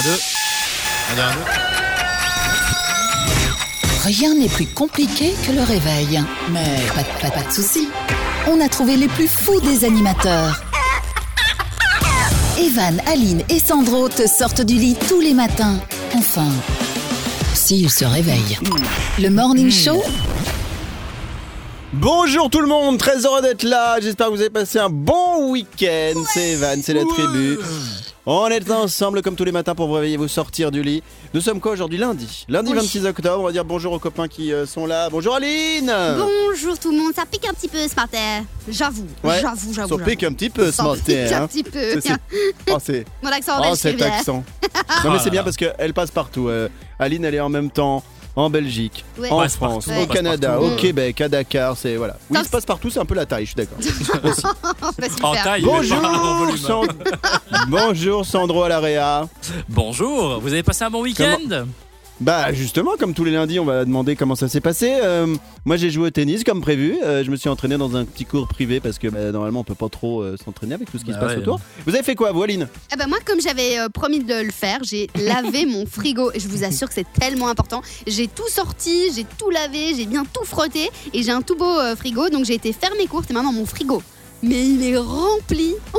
Un, deux. Un, deux, un, deux. Rien n'est plus compliqué que le réveil. Mais pas, de- pas- pas de soucis. On a trouvé les plus fous des animateurs. Evan, Aline et Sandro te sortent du lit tous les matins. Enfin, s'ils se réveillent. Le Morning Show, Bonjour tout le monde, très heureux d'être là. J'espère que vous avez passé un bon week-end. C'est Evan, c'est la tribu. On est ensemble comme tous les matins pour vous réveiller, vous sortir du lit. Nous sommes quoi aujourd'hui Lundi. Lundi Oui. 26 octobre. On va dire bonjour aux copains qui euh, sont là. Bonjour Aline. Bonjour tout le monde, ça pique un petit peu ce matin. J'avoue, Ouais. j'avoue, j'avoue. Ça pique un petit peu ce Ça matin. pique hein. un petit peu. Oh, c'est Mon accent oh, cet accent. Non mais c'est bien parce qu'elle passe partout. Euh, Aline, elle est en même temps en Belgique, Ouais. en Passe France, partout, au Canada, partout. au Québec, à Dakar. C'est voilà. Oui, il se passe partout. C'est un peu la taille. Je suis d'accord. Bah, super. En taille, mais pas en Bonjour, volume. Sand- Bonjour Sandro à l'Area. Bonjour, vous avez passé un bon week-end? Bah justement, comme tous les lundis, on va demander comment ça s'est passé. Euh, moi j'ai joué au tennis comme prévu. Euh, je me suis entraîné dans un petit cours privé parce que bah, normalement on peut pas trop euh, s'entraîner avec tout ce qui Bah se passe ouais. autour. Vous avez fait quoi, vous, Aline? Eh ben moi, comme j'avais euh, promis de le faire, j'ai lavé mon frigo. Et je vous assure que c'est tellement important. J'ai tout sorti, j'ai tout lavé, j'ai bien tout frotté. Et j'ai un tout beau euh, frigo. Donc j'ai été faire mes courses. Et maintenant, mon frigo. Mais il est rempli. Oh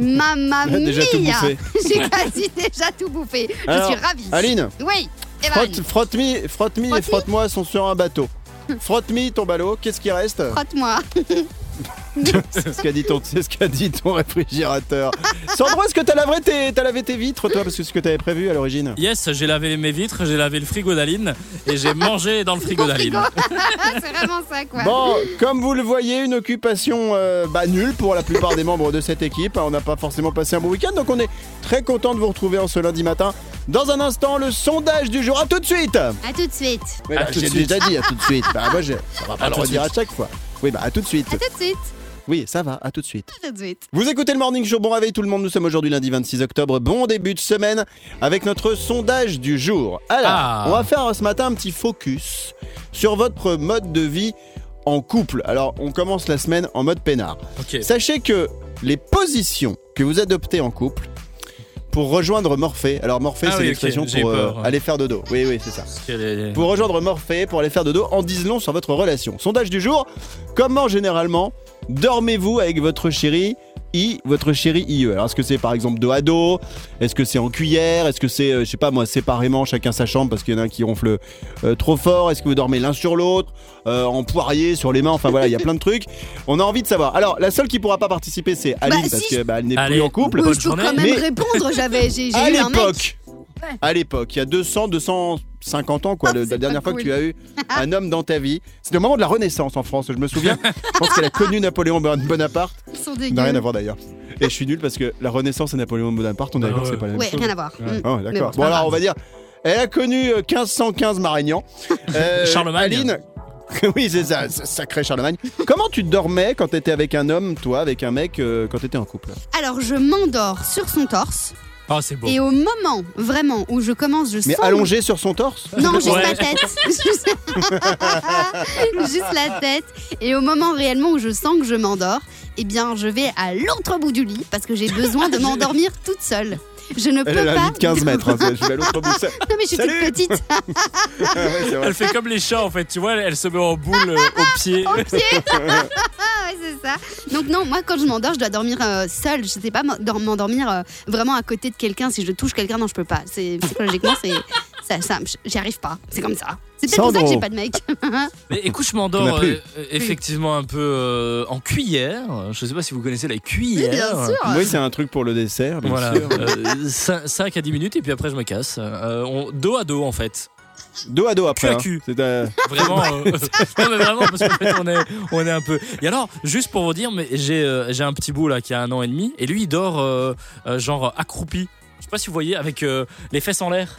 Mamma Déjà tout bouffé. J'ai quasi déjà tout bouffé. Je suis ravie. Aline, Oui, Evan, frotte, frotte-mi, frotte-mi et frotte-moi sont sur un bateau. Frotte-mi ton ballot, qu'est-ce qui reste? Frotte-moi. C'est ce qu'a dit ton, c'est ce qu'a dit ton réfrigérateur. Sandro, est-ce que t'as lavé tes, t'as lavé tes vitres toi parce que c'est ce que t'avais prévu à l'origine Yes, j'ai lavé mes vitres, j'ai lavé le frigo d'Aline et j'ai mangé dans le frigo d'Aline. c'est vraiment ça, quoi. Bon, comme vous le voyez, une occupation euh, bah, nulle pour la plupart des membres de cette équipe. On n'a pas forcément passé un bon week-end, donc on est très content de vous retrouver en ce lundi matin. Dans un instant, le sondage du jour. À tout de suite. À tout de suite. Oui, bah, tout de j'ai déjà dit à tout de suite. Bah, moi, je, ça va pas À le redire à chaque fois. Oui, bah à tout de suite. À tout de suite. Oui, ça va, à tout de suite. À tout de suite. Vous écoutez le Morning Show, bon réveil tout le monde, nous sommes aujourd'hui lundi 26 octobre, bon début de semaine avec notre sondage du jour. Alors, Ah. on va faire ce matin un petit focus sur votre mode de vie en couple. Alors, on commence la semaine en mode peinard. Sachez que les positions que vous adoptez en couple pour rejoindre Morphée, alors Morphée Ah c'est oui, l'expression pour euh, aller faire dodo. Oui, oui, c'est ça. Est- Pour rejoindre Morphée, pour aller faire dodo, en disent long sur votre relation. Sondage du jour, comment généralement dormez-vous avec votre chéri I, votre chéri IE Alors est-ce que c'est par exemple dos à dos? Est-ce que c'est en cuillère? Est-ce que c'est, euh, je sais pas moi, séparément, chacun sa chambre parce qu'il y en a un qui ronfle euh, trop fort? Est-ce que vous dormez l'un sur l'autre Euh, En poirier, sur les mains? Enfin voilà, il y a plein de trucs. On a envie de savoir. Alors la seule qui pourra pas participer c'est Aline Bah, parce si. que bah, elle n'est Allez. plus en couple. Bonne je peux quand même Mais- répondre. J'avais, j'ai, j'ai à eu un mec. l'époque, Ouais. à l'époque, il y a 200, 250 ans, quoi, Ah, le- la dernière fois que tu as eu un homme dans ta vie. C'était au moment de la Renaissance en France, je me souviens. je pense qu'elle a connu Napoléon Bon- Bonaparte. Ils n'a rien à voir d'ailleurs. Et je suis nul parce que la Renaissance et Napoléon Bonaparte, on est Ah d'accord, ouais. c'est pas la même Ouais, chose. rien à voir. Oh, d'accord. Bon, alors on va dire, elle a connu euh, 1515 Marignan. Euh, Charlemagne. Aline. oui, c'est ça, c'est sacré Charlemagne. Comment tu dormais quand t'étais avec un homme, toi, avec un mec, euh, quand t'étais en couple? Alors, je m'endors sur son torse. Ah, c'est beau. Et au moment, vraiment, où je commence, je Mais sens. allongé sur son torse? Non, juste Ouais. la tête. Juste... Juste la tête. Et au moment réellement où je sens que je m'endors, eh bien, je vais à l'autre bout du lit parce que j'ai besoin de m'endormir toute seule. Je ne peux Elle, elle a pas. de 15 mètres. hein, je vais à l'autre bout. Ça- Non, mais je suis Salut. toute petite. Ah ouais. Elle fait comme les chats en fait, tu vois, elle, se met en boule euh, au pied. au pied. ouais, c'est ça. Donc non, moi quand je m'endors, je dois dormir euh, seule. Je sais pas m'endor- m'endormir euh, vraiment à côté de quelqu'un. Si je touche quelqu'un, non, je peux pas. C'est psychologiquement, c'est ça, ça j'y arrive pas. C'est comme ça. C'est peut-être pour ça que j'ai pas de mec. Mais écoute, je m'endors euh, euh, effectivement un peu euh, en cuillère. Je sais pas si vous connaissez la cuillère. Bien sûr. Oui, c'est un truc pour le dessert, bien Voilà, sûr. 5, à 10 minutes et puis après je me casse. Euh, on- dos à dos en fait. Dos à dos après. Cul à hein. cul. C'est, euh, Vraiment. euh, non mais vraiment parce qu'en fait on est, on est un peu. Et alors, juste pour vous dire, mais j'ai euh, j'ai un petit bout là qui a un an et demi et lui il dort euh, euh, genre accroupi. Je sais pas si vous voyez avec euh, les fesses en l'air.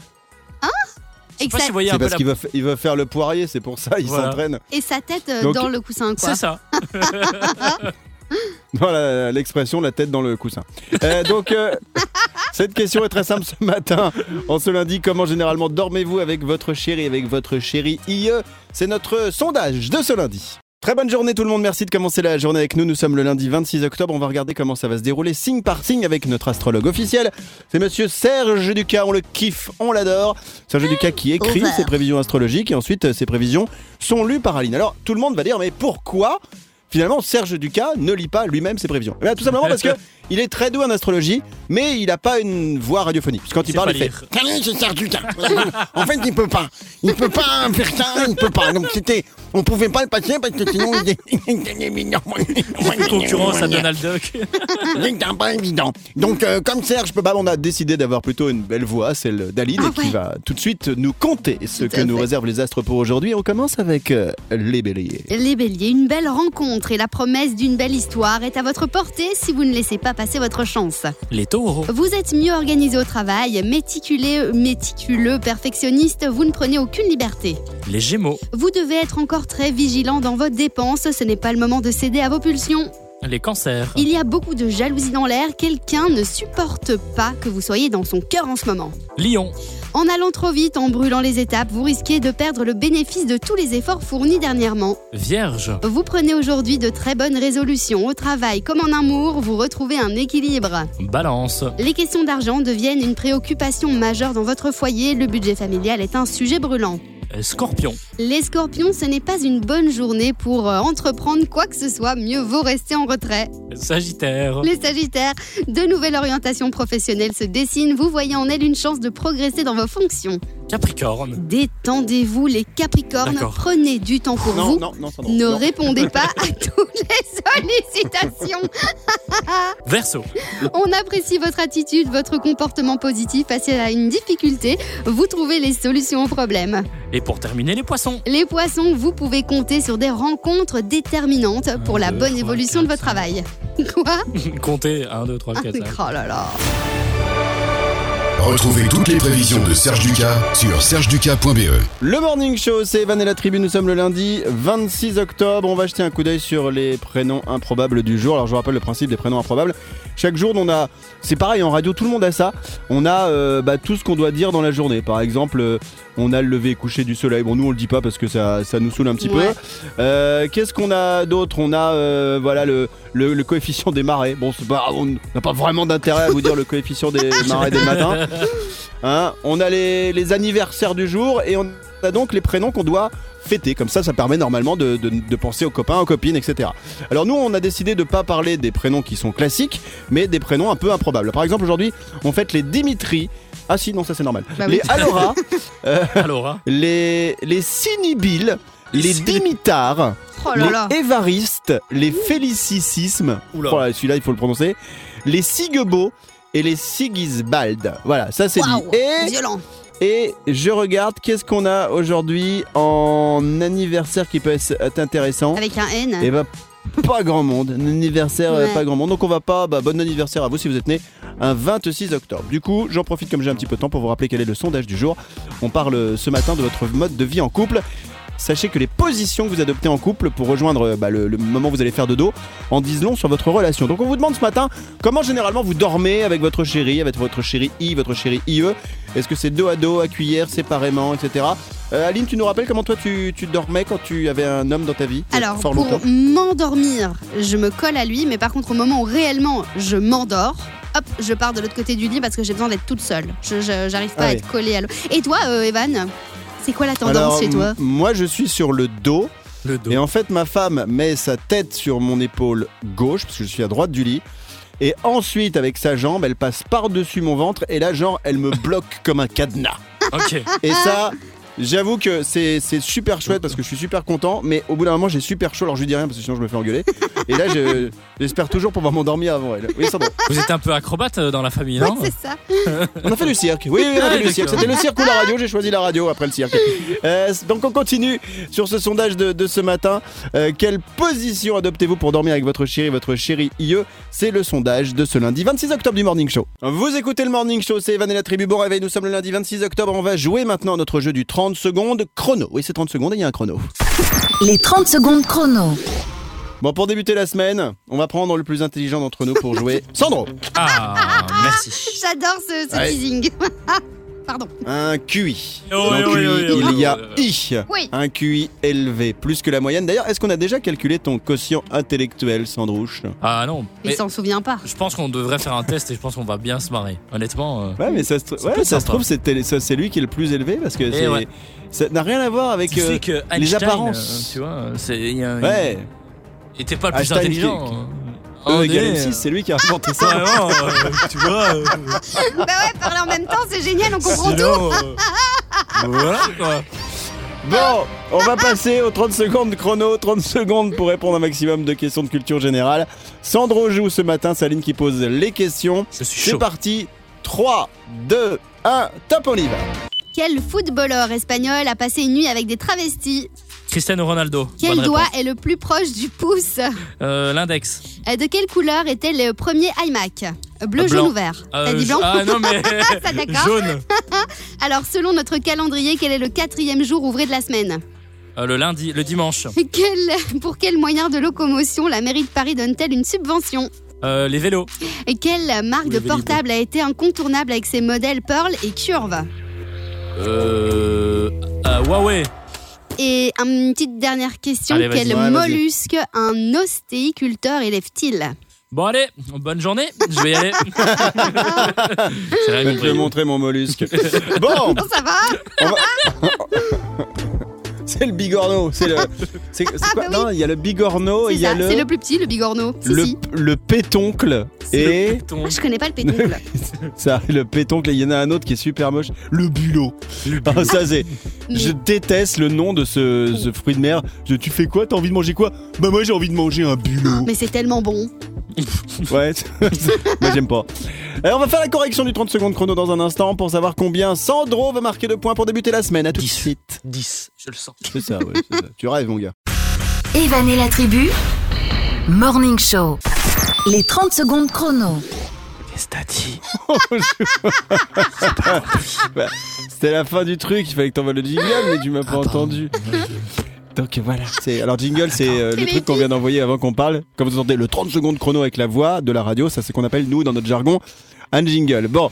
Je Et, sais que pas si vous voyez c'est peu parce la... qu'il va, fa- il va faire le poirier, c'est pour ça, il Voilà. s'entraîne. et sa tête euh, Donc- dans le coussin, quoi. C'est ça. Voilà l'expression, la tête dans le coussin. Euh, donc, euh, cette question est très simple ce matin. En ce lundi, comment généralement dormez-vous avec votre chéri, avec votre chérie IE C'est notre sondage de ce lundi. Très bonne journée tout le monde, merci de commencer la journée avec nous. Nous sommes le lundi 26 octobre, on va regarder comment ça va se dérouler signe par signe avec notre astrologue officiel. C'est monsieur Serge Ducas, on le kiffe, on l'adore. Serge Ducas qui écrit ses prévisions astrologiques et ensuite euh, ses prévisions sont lues par Aline. Alors tout le monde va dire mais pourquoi finalement Serge Ducas ne lit pas lui-même ses prévisions Eh bien, Tout simplement parce que il est très doué en astrologie, mais il n'a pas une voix radiophonique. Parce que quand il parle, il fait... Salut, c'est Serge Ducas. en fait, il peut pas. Il peut pas faire ça, il peut pas. Donc c'était, on pouvait pas le passer parce que sinon il est Concurrence à Donald Duck. C'est pas évident. Donc, euh, comme Serge peut pas, on a décidé d'avoir plutôt une belle voix, celle d'Aline, Ah qui ouais. va tout de suite nous conter ce Tout que nous réservent les astres pour aujourd'hui. On commence avec euh, les béliers. Les béliers, une belle rencontre la promesse d'une belle histoire est à votre portée si vous ne laissez pas passer votre chance. Les taureaux. Vous êtes mieux organisé au travail, méticuleux, méticuleux, perfectionniste, vous ne prenez aucune liberté. Les gémeaux. Vous devez être encore très vigilant dans vos dépenses, ce n'est pas le moment de céder à vos pulsions. Les cancers. Il y a beaucoup de jalousie dans l'air, quelqu'un ne supporte pas que vous soyez dans son cœur en ce moment. Lion. En allant trop vite, en brûlant les étapes, vous risquez de perdre le bénéfice de tous les efforts fournis dernièrement. Vierge. Vous prenez aujourd'hui de très bonnes résolutions au travail comme en amour, vous retrouvez un équilibre. Balance. Les questions d'argent deviennent une préoccupation majeure dans votre foyer, le budget familial est un sujet brûlant. Scorpion. Les scorpions, ce n'est pas une bonne journée pour euh, entreprendre quoi que ce soit, mieux vaut rester en retrait. Sagittaire. Les sagittaires, de nouvelles orientations professionnelles se dessinent, vous voyez en elles une chance de progresser dans vos fonctions. Capricorne. Détendez-vous les capricornes, prenez du temps pour Non, vous. non, non, Sandro, Ne non. répondez pas à toutes les sollicitations. Verseau. On apprécie votre attitude, votre comportement positif face à une difficulté. Vous trouvez les solutions aux problèmes. Et pour terminer, les poissons. Les poissons, vous pouvez compter sur des rencontres déterminantes pour la deux, bonne trois, évolution de votre travail. Quoi? Comptez 1, 2, 3, 4, 5. Oh là là. Retrouvez toutes les prévisions de Serge Ducas sur sergeducas.be. Le Morning Show, c'est Evan et la tribu. Nous sommes le lundi 26 octobre. On va jeter un coup d'œil sur les prénoms improbables du jour. Alors, je vous rappelle le principe des prénoms improbables. Chaque jour, on a. C'est pareil en radio, tout le monde a ça. On a euh, bah, tout ce qu'on doit dire dans la journée. Par exemple, euh, on a le lever et coucher du soleil. Bon, nous, on le dit pas parce que ça, ça nous saoule un petit Ouais. peu. Euh, Qu'est-ce qu'on a d'autre? On a euh, voilà le, le, le coefficient des marées. Bon, pas, on n'a pas vraiment d'intérêt à vous dire le coefficient des marées des matins. Hein, on a les, les anniversaires du jour et on a donc les prénoms qu'on doit fêter. Comme ça, ça permet normalement de, de- de penser aux copains, aux copines, etc. Alors nous, on a décidé de pas parler des prénoms qui sont classiques, mais des prénoms un peu improbables. Par exemple, aujourd'hui, on fête les Dimitri. Ah si, non, ça c'est normal. Bah oui. les Alora, Alors, hein. les, les Sinibil, les Dimitar, Oh là là. les Évaristes, les Félicisismes. Oula. Voilà, celui-là, il faut le prononcer. Les Sigebo et les Sigisbald. Voilà, ça c'est Waouh. dit. Et Violent. et je regarde qu'est-ce qu'on a aujourd'hui en anniversaire qui peut être intéressant? Avec un N. Et bah pas grand monde, un anniversaire euh, Ouais. pas grand monde. Donc on va pas bah, bon anniversaire à vous si vous êtes né un 26 octobre. Du coup, j'en profite comme j'ai un petit peu de temps pour vous rappeler quel est le sondage du jour. On parle ce matin de votre mode de vie en couple. Sachez que les positions que vous adoptez en couple pour rejoindre euh, bah, le, le moment où vous allez faire de dos en disent long sur votre relation. Donc on vous demande ce matin comment généralement vous dormez avec votre chérie, avec votre chérie I, votre chérie IE. Est-ce que c'est dos à dos, à cuillère, séparément, etc. Euh, Aline, tu nous rappelles comment toi tu, tu dormais quand tu avais un homme dans ta vie? Alors, Fort pour m'endormir, je me colle à lui, mais par contre, au moment où réellement je m'endors, hop, je pars de l'autre côté du lit parce que j'ai besoin d'être toute seule. Je, je- j'arrive pas Ah à être collée à l'eau. Et toi, euh, Evan? C'est quoi la tendance Alors, chez toi Moi, je suis sur le dos. Le dos. Et en fait, ma femme met sa tête sur mon épaule gauche, parce que je suis à droite du lit. Et ensuite, avec sa jambe, elle passe par-dessus mon ventre. Et là, genre, elle me bloque comme un cadenas. Ok. Et ça, j'avoue que c'est c'est super chouette parce que je suis super content. Mais au bout d'un moment, j'ai super chaud. Alors, je lui dis rien parce que sinon, je me fais engueuler. Et là, je- j'espère toujours pouvoir m'endormir avant elle. Oui. Vous êtes un peu acrobate euh, dans la famille, Ouais, non c'est ça. On a fait du cirque. Oui, oui, on a Ah, fait du cirque. C'était le cirque ou la radio. J'ai choisi la radio après le cirque. Euh, donc on continue sur ce sondage de, de ce matin. Euh, quelle position adoptez-vous pour dormir avec votre chéri, votre chérie IE C'est le sondage de ce lundi 26 octobre du Morning Show. Vous écoutez le Morning Show, c'est Evan et la tribu. Bon réveil, nous sommes le lundi 26 octobre. On va jouer maintenant à notre jeu du 30 secondes chrono. Oui, c'est 30 secondes et il y a un chrono. Les 30 secondes chrono. Bon, pour débuter la semaine, on va prendre le plus intelligent d'entre nous pour jouer. Sandro Ah, merci. J'adore ce, ce Ouais. teasing. pardon. Un QI. Oh, Dans oui, oui, QI, oui, oui, il y a. I. Oui. Un QI élevé, plus que la moyenne. D'ailleurs, est-ce qu'on a déjà calculé ton quotient intellectuel, Sandrouche? Ah non. Il s'en souvient pas. je pense qu'on devrait faire un test et je pense qu'on va bien se marrer. Honnêtement. euh, Ouais, mais ça se, tr- ouais, ça trouve, c'est lui qui est le plus élevé parce que c'est- ouais. ça n'a rien à voir avec. tu euh, sais que Einstein, apparences. euh, tu vois, c'est. ouais, Il était pas le plus Einstein intelligent. qui- hein. E On égale est, M6, euh, c'est lui qui a inventé ça. Vraiment, euh, tu vois. euh, bah ouais, parler en même temps, c'est génial, on comprend tout. sinon, euh, voilà quoi. Bon, on va passer aux 30 secondes chrono. 30 secondes pour répondre un maximum de questions de culture générale. Sandro joue ce matin, Saline qui pose les questions. Je suis C'est chaud. parti. 3, 2, 1, top, on y va. Quel footballeur espagnol a passé une nuit avec des travestis? Cristiano Ronaldo. Quel Bonne doigt réponse. est le plus proche du pouce Euh, L'index. Euh, De quelle couleur était le premier iMac Bleu, jaune ou vert T'as Euh, dit blanc Ah non mais Ça, d'accord. jaune. Alors, selon notre calendrier, quel est le quatrième jour ouvré de la semaine Euh, le lundi, le dimanche. Quel- Pour quel moyen de locomotion la mairie de Paris donne-t-elle une subvention Euh, les vélos. Et quelle marque de portable a été incontournable avec ses modèles Pearl et Curve euh, Huawei. Et une petite dernière question, Allez, quel Ouais, mollusque un ostéiculteur élève-t-il? Bon allez, bonne journée. Je vais y aller. Je vais te montrer mon mollusque. bon, Bon, ça va c'est le bigorneau. C'est le. C'est c'est quoi bah oui. Non, il y a le bigorneau, il y a le. c'est le plus petit, le bigorneau. Si, le, si. le pétoncle C'est le et péton. Ah, je connais pas le pétoncle. ça le pétoncle il y en a un autre qui est super moche le bulot Ah, ça c'est je déteste le nom de ce, ce fruit de mer Je- tu fais quoi? T'as envie de manger quoi? Bah moi j'ai envie de manger un bulot Mais c'est tellement bon. ouais moi j'aime pas Alors, on va faire la correction du 30 secondes chrono dans un instant pour savoir combien Sandro va marquer de points pour débuter la semaine à tout de Dix. suite 10, je le sens. c'est ça, ouais, ça. tu rêves mon gars Evan et la tribu. Morning Show. Les 30 secondes chrono. Qu'est-ce que t'as dit C'était la fin du truc, il fallait que t'envoies le jingle, mais tu m'as pas entendu. Donc voilà. C'est alors jingle, c'est euh, le truc qu'on vient d'envoyer avant qu'on parle. Quand vous entendez le 30 secondes chrono avec la voix de la radio, ça c'est qu'on appelle nous dans notre jargon un jingle. Bon,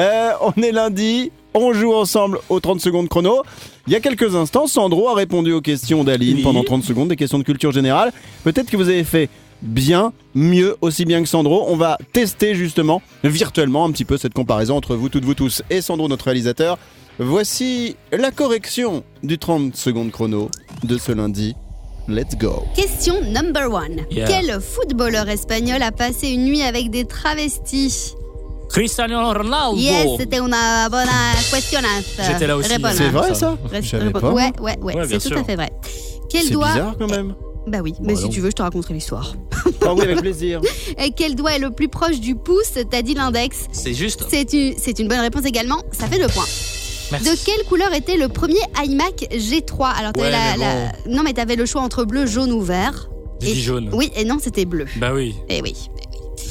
Euh, on est lundi. On joue ensemble aux 30 secondes chrono. Il y a quelques instants, Sandro a répondu aux questions d'Aline Oui. pendant 30 secondes, des questions de culture générale. Peut-être que vous avez fait bien, mieux, aussi bien que Sandro. On va tester justement, virtuellement, un petit peu cette comparaison entre vous toutes, vous tous et Sandro, notre réalisateur. Voici la correction du 30 secondes chrono de ce lundi. Let's go. Question number one. Yeah. Quel footballeur espagnol a passé une nuit avec des travestis? Cristiano Ronaldo. Yes, c'était una buona questionnasse. J'étais là aussi. Réponse. C'est vrai ça pas. Ouais, ouais, ouais, c'est tout à fait vrai. Quel C'est doigt bizarre quand même. Bah oui, mais Bah si tu veux, je te raconterai l'histoire. Ah oui, avec plaisir. Et quel doigt est le plus proche du pouce? T'as dit l'index. C'est juste. C'est une, c'est une bonne réponse également. Ça fait deux points. Merci. De quelle couleur était le premier iMac G3 Alors, Ouais, la, mais la- non, mais t'avais le choix entre bleu, jaune ou vert. J'ai Et- dit jaune. Oui, et non, c'était bleu. Bah oui. Et oui.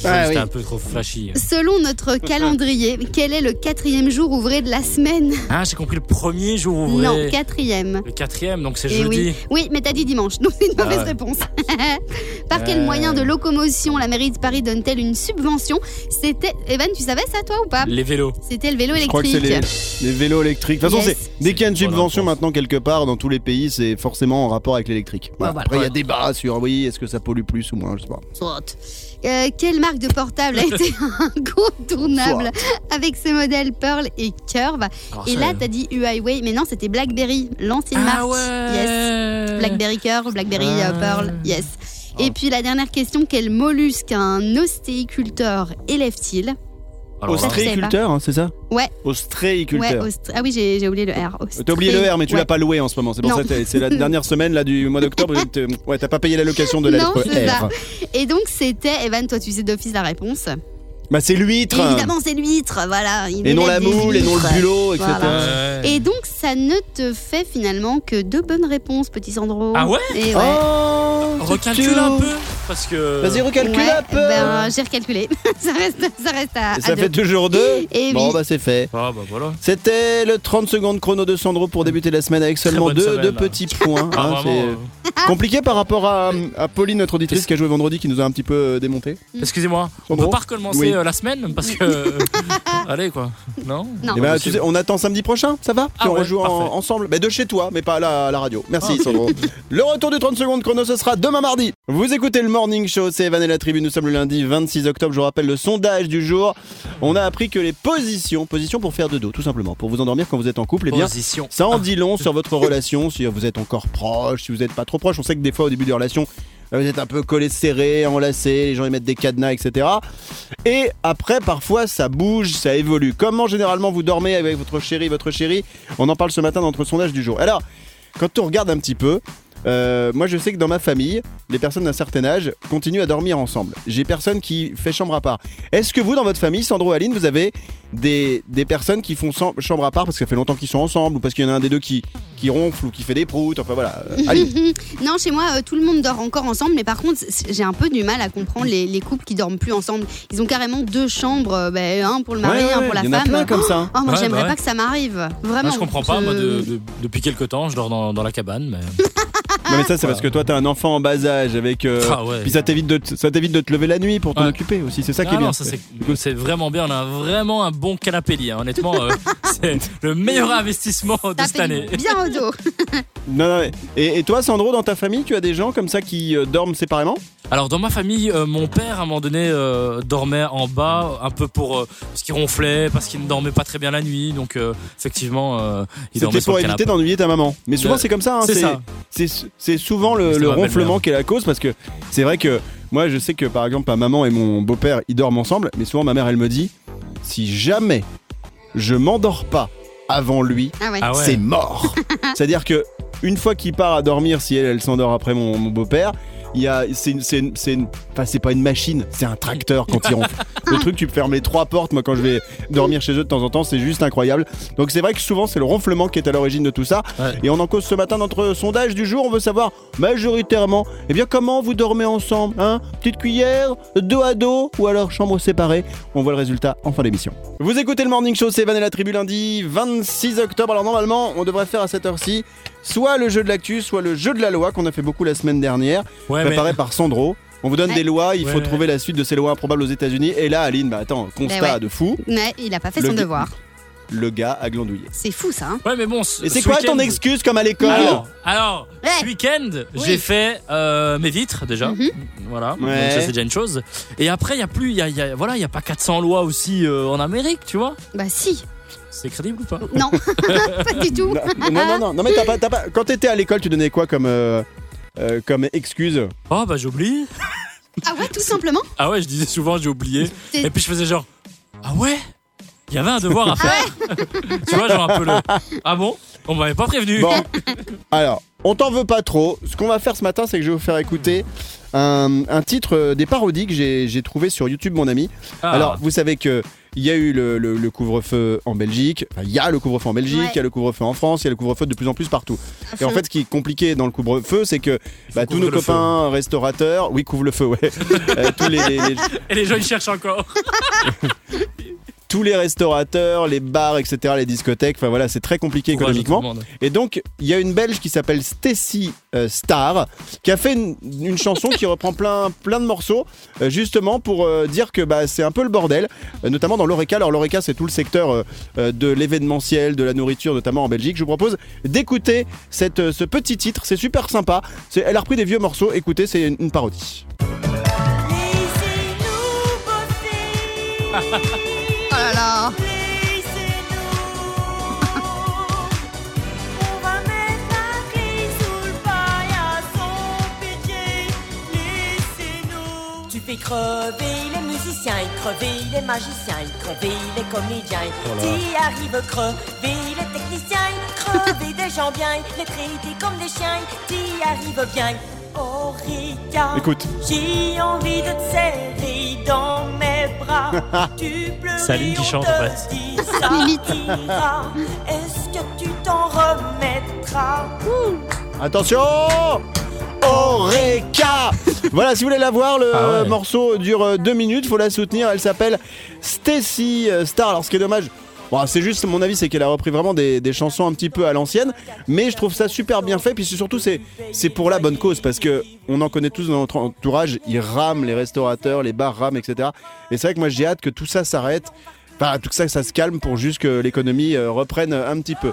Ah C'était oui. un peu trop flashy. Selon notre calendrier, quel est le quatrième jour ouvré de la semaine Ah, j'ai compris le premier jour ouvré. Non, quatrième. Le quatrième, donc c'est Eh jeudi. oui. oui, mais t'as dit dimanche, donc c'est une mauvaise ouais. réponse. Par quel Euh. moyen de locomotion la mairie de Paris donne-t-elle une subvention? C'était. Evan, tu savais ça toi ou pas? Les vélos. C'était le vélo Je crois que c'est électrique. les, les vélos électriques. De toute façon, Yes. c'est- dès qu'il y a une subvention maintenant quelque part dans tous les pays, c'est forcément en rapport avec l'électrique. Voilà. voilà. Après, il y a débat sur oui, est-ce que ça pollue plus ou moins, je sais pas. Soit. Euh, quelle marque de portable a été incontournable avec ses modèles Pearl et Curve Alors Et là, t'as dit Huawei, mais non, c'était BlackBerry, l'ancienne Ah marque. ouais. Yes. Blackberry Curve, Blackberry euh, Ah. Pearl, yes. Et Oh. puis la dernière question, quel mollusque un ostéiculteur élève-t-il? Ostréiculteur, hein, c'est ça Ouais. Ouais, Ostréiculteur. ostre- Ah oui, j'ai oublié le R. T'as oublié le R, mais tu Ouais. l'as pas loué en ce moment. C'est pour Non. ça que c'est la dernière semaine là du mois d'octobre. Ouais, t'as pas payé la location de la Non, lettre c'est R. ça. Et donc c'était, Evan, toi tu sais d'office la réponse. Bah c'est l'huître. Évidemment, c'est l'huître, voilà. il Et non la des moule, et non huîtres. le bulot, etc. Voilà. Ouais. Et donc ça ne te fait finalement que deux bonnes réponses, petit Sandro. Ah ouais Et ouais. Oh, Recalcule un peu. parce que. Vas-y, recalcule Ouais, un peu. ben, j'ai recalculé. ça reste, ça reste à, Et à ça deux. fait toujours deux. Et bon, oui. bah c'est fait. Ah bah voilà. C'était le 30 secondes chrono de Sandro pour débuter la semaine avec seulement bonne deux, semaine, deux là. petits points. Ah, hein, vraiment, c'est euh, compliqué par rapport à, à Pauline, notre auditrice qui a joué vendredi, qui nous a un petit peu euh, démonté. Excusez-moi, on peut pas recommencer Oui. euh, la semaine parce que. Allez quoi. Non? Non. Eh ben, tu sais, on attend samedi prochain, ça va? Ah Puis on ouais, rejoue en- parfait. ensemble, mais de chez toi, mais pas à la, à la radio. Merci Ah. Sandro. le retour du 30 secondes chrono, ce sera demain mardi. Vous écoutez le Morning Show, c'est Evan et la Tribu. Nous sommes le lundi 26 octobre. Je vous rappelle le sondage du jour. On a appris que les positions, positions pour faire de dos, tout simplement, pour vous endormir quand vous êtes en couple, eh bien, Position. ça en dit long sur votre relation, si vous êtes encore proche, si vous n'êtes pas trop proche. On sait que des fois, au début des relations, vous êtes un peu collés serrés, enlacés, les gens ils mettent des cadenas, etc. Et après, parfois, ça bouge, ça évolue. Comment généralement vous dormez avec votre chéri, votre chérie On en parle ce matin dans notre sondage du jour. Alors, quand on regarde un petit peu, euh, moi je sais que dans ma famille, les personnes d'un certain âge continuent à dormir ensemble. J'ai personne qui fait chambre à part. Est-ce que vous, dans votre famille, Sandro Aline, vous avez des, des personnes qui font chambre à part parce que ça fait longtemps qu'ils sont ensemble ou parce qu'il y en a un des deux qui, qui ronfle ou qui fait des proutes Enfin voilà. Non, chez moi, euh, tout le monde dort encore ensemble, mais par contre, j'ai un peu du mal à comprendre les, les couples qui dorment plus ensemble. Ils ont carrément deux chambres, euh, ben, un pour le mari, Ouais, ouais, un ouais, pour la il y en a femme. plein comme ça. Oh, moi, Ouais, j'aimerais bah pas que ça m'arrive. Vraiment. Moi, je comprends pas, moi, de- de- depuis quelques temps, je dors dans, dans la cabane, mais. Non mais ça c'est parce que toi t'as un enfant en bas âge avec. euh, Ah ouais. Puis ça t'évite de, te- ça t'évite de te lever la nuit pour t'en Ouais. occuper aussi. C'est ça qui Ah est bien. non, c'est c'est vraiment bien. On a vraiment un bon canapé lit. hein. Honnêtement, euh, c'est le meilleur investissement de cette année. Bien au dos. Non, non, mais- et, et toi, Sandro, dans ta famille, tu as des gens comme ça qui euh, dorment séparément? Alors dans ma famille, euh, mon père à un moment donné euh, dormait en bas, un peu pour euh, parce qu'il ronflait, parce qu'il ne dormait pas très bien la nuit, donc euh, effectivement euh, il dormait C'était sur pour le éviter canapé. d'ennuyer ta maman. Mais souvent, Euh, c'est comme ça. hein, C'est ça. C'est c'est souvent le, C'était le ma belle-mère. ronflement qui est la cause parce que c'est vrai que moi, je sais que par exemple, ma maman et mon beau-père, ils dorment ensemble, mais souvent, ma mère, elle me dit si jamais je m'endors pas avant lui, Ah ouais. Ah ouais. c'est mort. C'est-à-dire que une fois qu'il part à dormir, si elle, elle s'endort après mon, mon beau-père, il y a, c'est une, c'est une- c'est une- enfin c'est pas une machine, c'est un tracteur quand il ronfle. Le truc, tu peux fermer les trois portes. Moi, quand je vais dormir chez eux de temps en temps, c'est juste incroyable. Donc c'est vrai que souvent c'est le ronflement qui est à l'origine de tout ça. Ouais. Et on en cause ce matin notre sondage du jour. On veut savoir majoritairement, eh bien comment vous dormez ensemble, hein? Petite cuillère, dos à dos, ou alors chambre séparée. On voit le résultat en fin d'émission. Vous écoutez le Morning Show, c'est Van et la Tribu lundi 26 octobre. Alors normalement, on devrait faire à cette heure-ci soit le jeu de l'actu, soit le jeu de la loi qu'on a fait beaucoup la semaine dernière, Ouais, mais- préparé par Sandro. On vous donne Ouais. des lois, il faut Ouais. trouver la suite de ces lois improbables aux États-Unis. Et là, Aline, bah attends, constat ouais. de fou, Mais il a pas fait Le son devoir. le gars a glandouillé. C'est fou ça. hein. Ouais, mais bon. Et c'est ce quoi ton excuse comme à l'école Alors, alors Ouais. ce week-end, Oui. j'ai fait euh, mes vitres déjà. Mhm. Voilà, donc ça c'est déjà une chose. Et après, il y a plus, il y a, il y a- voilà, il y a pas 400 lois aussi euh, en Amérique, tu vois. Bah si. C'est crédible ou pas? Non, pas du tout. non, non, non, non, non, mais t'as pas, t'as pas- quand t'étais à l'école, tu donnais quoi comme, euh, euh, comme excuse Oh bah j'ai oublié. Ah ouais, tout simplement. Ah ouais, je disais souvent j'ai oublié. Et puis je faisais genre ah ouais, il y avait un devoir à faire. tu vois genre un peu le ah bon, on m'avait pas prévenu. Bon, alors, on t'en veut pas trop. Ce qu'on va faire ce matin, c'est que je vais vous faire écouter un, un titre euh, des parodies que j'ai j'ai trouvé sur YouTube, mon ami. Ah. Alors, vous savez que il y a eu le, le- le couvre-feu en Belgique. Enfin, il y a le couvre-feu en Belgique, il y a le couvre-feu en France, il y a le couvre-feu de plus en plus partout. À Et en fait, ce qui est compliqué dans le couvre-feu, c'est que bah, tous nos copains restaurateurs, oui, couvre le feu, ouais. Euh, tous les- les- les, Et les gens ils cherchent encore. tous les restaurateurs, les bars, etc., les discothèques, enfin voilà, c'est très compliqué économiquement. Et donc, il y a une Belge qui s'appelle Stacy euh, Star qui a fait une, une chanson qui reprend plein, plein de morceaux, euh, justement pour euh, dire que bah, c'est un peu le bordel, euh, notamment dans l'Oreca. Alors, l'Oreca, c'est tout le secteur de l'événementiel, de la nourriture, notamment en Belgique. Je vous propose d'écouter cette, euh, ce petit titre, c'est super sympa. C'est- Elle a repris des vieux morceaux, écoutez, c'est une, une parodie. Tu fais crever les musiciens, et crever les magiciens, et crever les comédiens. Arrives crever les techniciens, crever des gens bien, les traiter comme des chiens. Tu arrives bien. Oh Rita, Écoute. j'ai envie de te serrer dans mes bras. tu pleurais, C'est Aline qui on chante, te en fait. dit ça ira. Est-ce que tu t'en remettras? Attention Eureka Voilà, si vous voulez la voir, le Ah ouais. morceau dure euh, deux minutes, faut la soutenir. Elle s'appelle Stacy euh, Star. Alors, ce qui est dommage. bon, c'est juste mon avis, c'est qu'elle a repris vraiment des, des chansons un petit peu à l'ancienne, mais je trouve ça super bien fait. Puis c'est surtout c'est c'est pour la bonne cause parce que on en connaît tous dans notre entourage. Ils rament les restaurateurs, les bars rament, etc. Et c'est vrai que moi j'ai hâte que tout ça s'arrête. Enfin, tout ça, ça se calme pour juste que l'économie euh, reprenne un petit peu.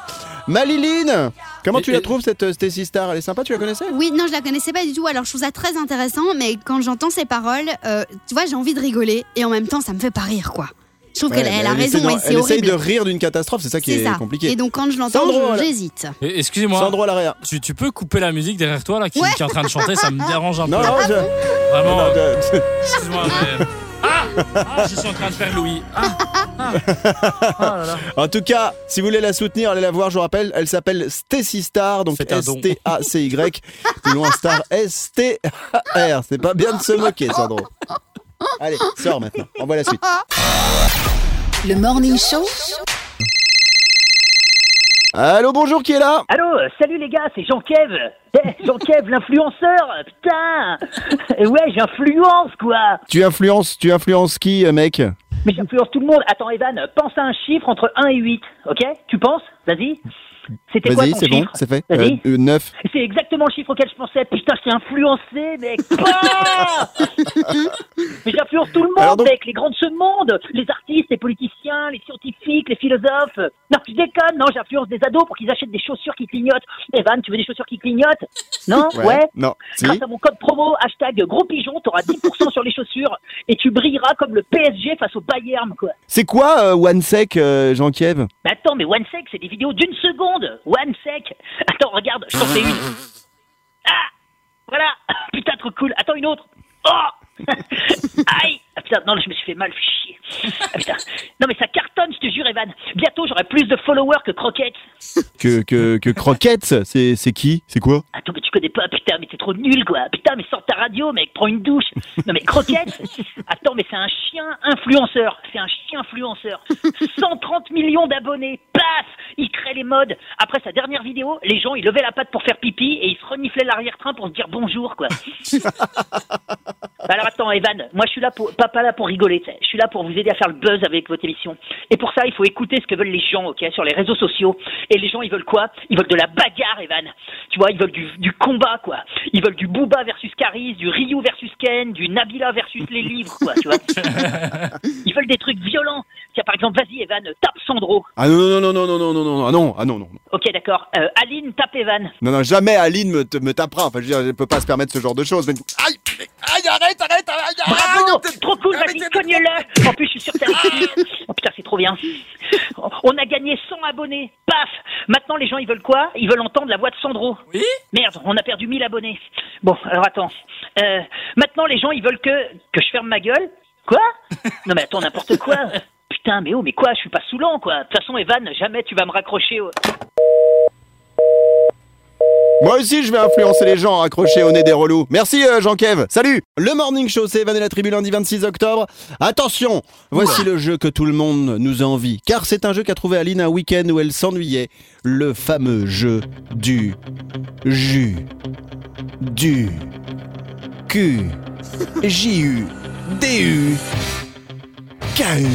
Maliline, comment Et- tu la et- trouves cette euh, Stacy Star? Elle est sympa, tu la connaissais? Oui, non, je la connaissais pas du tout. Alors, je trouve ça très intéressant, mais quand j'entends ces paroles, euh, tu vois, j'ai envie de rigoler et en même temps, ça me fait pas rire, quoi. Je trouve Ouais, qu'elle elle a essaie raison de- et c'est Elle essaye horrible. de rire d'une catastrophe, c'est ça qui C'est est ça. compliqué. Et donc, quand je l'entends, Sandro, je- là. j'hésite. Et- Excusez-moi, Sandro à l'arrière. tu, tu peux couper la musique derrière toi là qui, Ouais. qui est en train de chanter, ça me dérange un Non, peu. non, je- Vraiment, non, euh, je- excuse-moi. mais- Ah, je suis en train de faire Louis. Ah, ah. Ah là là. En tout cas, si vous voulez la soutenir, allez la voir, je vous rappelle, elle s'appelle Stacy Star, donc. S-T-A-C-Y, plus loin Star, S-T-A-R. C'est pas bien de se moquer, Sandro. Allez, sors maintenant, on voit la suite. Le Morning Show Allô, bonjour, qui est là Allô, euh, salut les gars, c'est Jean-Kev. Eh, Jean-Kev, l'influenceur, putain. Eh ouais, j'influence quoi. Tu influences, tu influences qui, euh, mec Mais j'influence tout le monde. Attends, Evan, pense à un chiffre entre 1 et 8, ok? Tu penses? Vas-y. C'était quoi Vas-y, ton c'est bon, c'est fait. Euh, euh, 9. C'est exactement le chiffre auquel je pensais. Putain, je t'ai influencé, mec. Mais j'influence tout le monde, donc- mec. Les grands de ce monde. Les artistes, les politiciens, les scientifiques, les philosophes. Non, je déconne. Non, j'influence des ados pour qu'ils achètent des chaussures qui clignotent. Evan, tu veux des chaussures qui clignotent? Non? Ouais. Non, si. Grâce à mon code promo, hashtag gros pigeon, t'auras 10% sur les chaussures et tu brilleras comme le PSG face au Bayern, quoi. C'est quoi euh, OneSec, euh, Jean-Kiev Mais attends, mais OneSec, c'est des vidéos d'une seconde. OneSec. Attends, regarde, je t'en fais une. Ah Voilà Putain, trop cool. Attends, une autre. Oh I ah, Putain, non, là, je me suis fait mal, chier. Ah, putain. Non, mais ça cartonne, je te jure, Evan. Bientôt, j'aurai plus de followers que Croquettes. que, que, que Croquettes, c'est c'est qui? C'est quoi? Attends, mais tu connais pas, putain, mais t'es trop nul, quoi. Putain, mais sors ta radio, mec, prends une douche. Non, mais Croquette Attends, mais c'est un chien influenceur. C'est un chien influenceur. 130 millions d'abonnés. Paf Il crée les modes. Après sa dernière vidéo, les gens, ils levaient la patte pour faire pipi et ils se reniflaient l'arrière-train pour se dire bonjour, quoi. Alors attends, Evan, moi je suis là pour, pas, pas là pour rigoler, je suis là pour vous aider à faire le buzz avec votre émission. Et pour ça, il faut écouter ce que veulent les gens, ok, sur les réseaux sociaux. Et les gens, ils veulent quoi? Ils veulent de la bagarre, Evan. Tu vois, ils veulent du, du combat, quoi. Ils veulent du Booba versus Caris, du Ryu versus Ken, du Nabila versus les livres, quoi, tu vois. ils veulent des trucs violents. Tiens, par exemple, vas-y, Evan, tape Sandro. Ah non, non, non, non, non, non, non, non, ah non, ah non, non. Ok, d'accord. Euh, Aline, tape Evan. Non, non, jamais Aline me, me tapera. Enfin, je veux dire, elle peut pas se permettre ce genre de choses. Mais... Aïe Aïe, arrête, arrête, arrête, Bravo arrête Trop cool, vas-y, cogne-le En plus, je suis que t'as réussi. Oh putain, c'est trop bien. On a gagné 100 abonnés. Paf Maintenant, les gens, ils veulent quoi? Ils veulent entendre la voix de Sandro. Oui Merde, on a perdu 1000 abonnés. Bon, alors attends. Euh, maintenant, les gens, ils veulent que, que je ferme ma gueule Quoi? Non mais attends, n'importe quoi Putain, mais oh, mais quoi? Je suis pas saoulant, quoi. De toute façon, Evan, jamais tu vas me raccrocher au... Moi aussi, je vais influencer les gens à accrocher au nez des relous. Merci, euh, Jean-Kev. Salut Le Morning Show, c'est Evan et la tribu lundi 26 octobre. Attention, voici le jeu que tout le monde nous envie. Car c'est un jeu qu'a trouvé Aline un week-end où elle s'ennuyait. Le fameux jeu du jus. Du Q. J-U. D-U. K-U.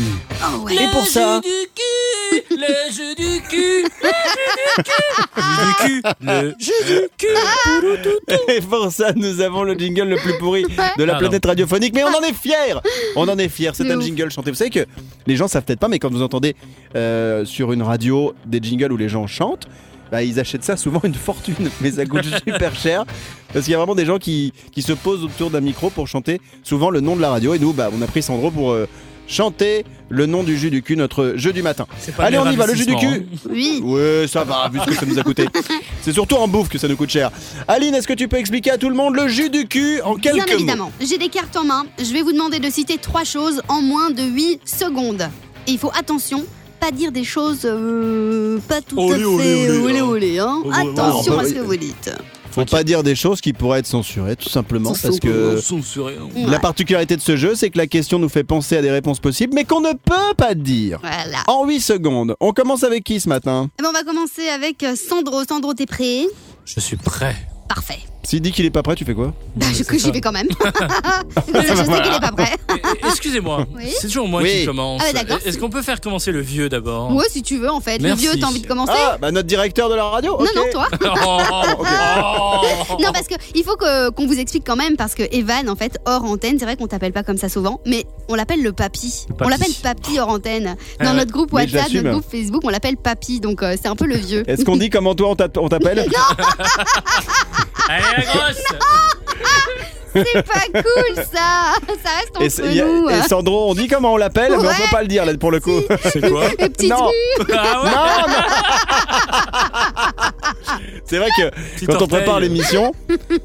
Oh ouais. Et pour ça... du cul, le jeu du cul, le jeu du cul, le jeu du cul. Et pour ça, nous avons le jingle le plus pourri de la Pardon. planète radiophonique. Mais on en est fiers On en est fiers. C'est un jingle chanté. Vous savez que les gens savent peut-être pas, mais quand vous entendez euh, sur une radio des jingles où les gens chantent, bah, ils achètent ça souvent une fortune. Mais ça coûte super cher. Parce qu'il y a vraiment des gens qui, qui se posent autour d'un micro pour chanter souvent le nom de la radio. Et nous, bah, on a pris Sandro pour euh, chanter le nom du jus du cul, notre jeu du matin. Allez, le on y va, le jus du cul hein. Oui. Ouais, ça va, vu ce que ça nous a coûté. C'est surtout en bouffe que ça nous coûte cher. Aline, est-ce que tu peux expliquer à tout le monde le jus du cul en quelques Bien évidemment. J'ai des cartes en main. Je vais vous demander de citer trois choses en moins de 8 secondes. Et il faut attention, pas dire des choses euh, pas tout Olé, à fait olé, olé hein. olé, hein. Attention à ce ouais. que vous dites. Faut pas dire des choses qui pourraient être censurées, tout simplement, parce que la Ouais. particularité de ce jeu, c'est que la question nous fait penser à des réponses possibles, mais qu'on ne peut pas dire. Voilà. En 8 secondes, on commence avec qui ce matin? Eh ben, on va commencer avec euh, Sandro. Sandro, t'es prêt? Je suis prêt. Parfait. S'il dit qu'il est pas prêt, tu fais quoi Bah, je- que j'y vais quand même. je sais qu'il est pas prêt. Excusez-moi, Oui c'est toujours moi Oui. qui commence. Ah, d'accord. Est-ce qu'on peut faire commencer le vieux d'abord Moi, si tu veux, en fait. Merci. Le vieux, t'as envie de commencer Ah, bah notre directeur de la radio Non, ok. non, toi. Oh, oh. Non, parce que il faut que- qu'on vous explique quand même, parce que Evan, en fait, hors antenne, c'est vrai qu'on t'appelle pas comme ça souvent, mais on l'appelle le papy. papy. On l'appelle papy hors antenne. Dans Ah ouais. notre groupe Mais WhatsApp, j'assume. notre groupe Facebook, on l'appelle papy, donc euh, c'est un peu le vieux. Est-ce qu'on dit comment toi on t'a- on t'appelle Allez, la grosse C'est pas cool ça Ça reste et, entre a- nous. et Sandro, on dit comment on l'appelle, mais on peut pas le dire là pour le coup. C'est quoi Non. Ah ouais Non, non. C'est vrai que quand on prépare l'émission,